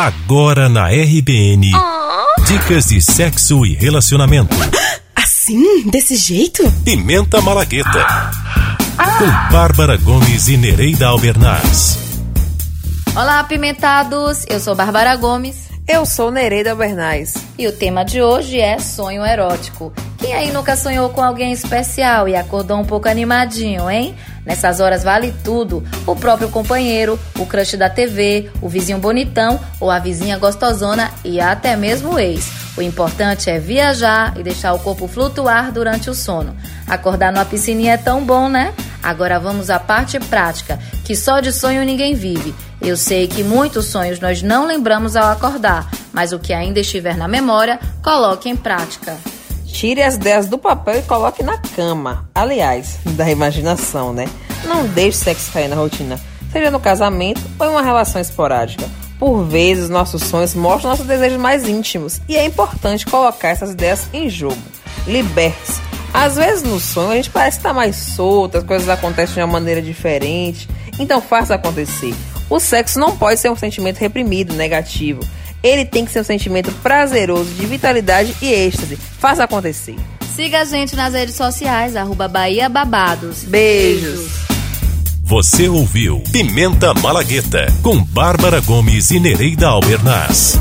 Agora na RBN. Oh. Dicas de sexo e relacionamento. Assim? Desse jeito? Pimenta Malagueta. Ah. Com Bárbara Gomes e Nereida Albernaz. Olá, apimentados! Eu sou Bárbara Gomes. Eu sou Nereida Albernaz. E o tema de hoje é sonho erótico. Quem aí nunca sonhou com alguém especial e acordou um pouco animadinho, hein? Nessas horas vale tudo: o próprio companheiro, o crush da TV, o vizinho bonitão ou a vizinha gostosona e até mesmo o ex. O importante é viajar e deixar o corpo flutuar durante o sono. Acordar numa piscininha é tão bom, né? Agora vamos à parte prática, que só de sonho ninguém vive. Eu sei que muitos sonhos nós não lembramos ao acordar, mas o que ainda estiver na memória, coloque em prática. Tire as ideias do papel e coloque na cama. Aliás, da imaginação, né? Não deixe o sexo cair na rotina, seja no casamento ou em uma relação esporádica. Por vezes, nossos sonhos mostram nossos desejos mais íntimos e é importante colocar essas ideias em jogo. Liberte-se. Às vezes, no sonho, a gente parece estar mais solto, as coisas acontecem de uma maneira diferente. Então, faça acontecer. O sexo não pode ser um sentimento reprimido, negativo ele tem que ser um sentimento prazeroso de vitalidade e êxtase. Faça acontecer. Siga a gente nas redes sociais, arroba Bahia Babados. Beijos. Você ouviu Pimenta Malagueta com Bárbara Gomes e Nereida Albernaz.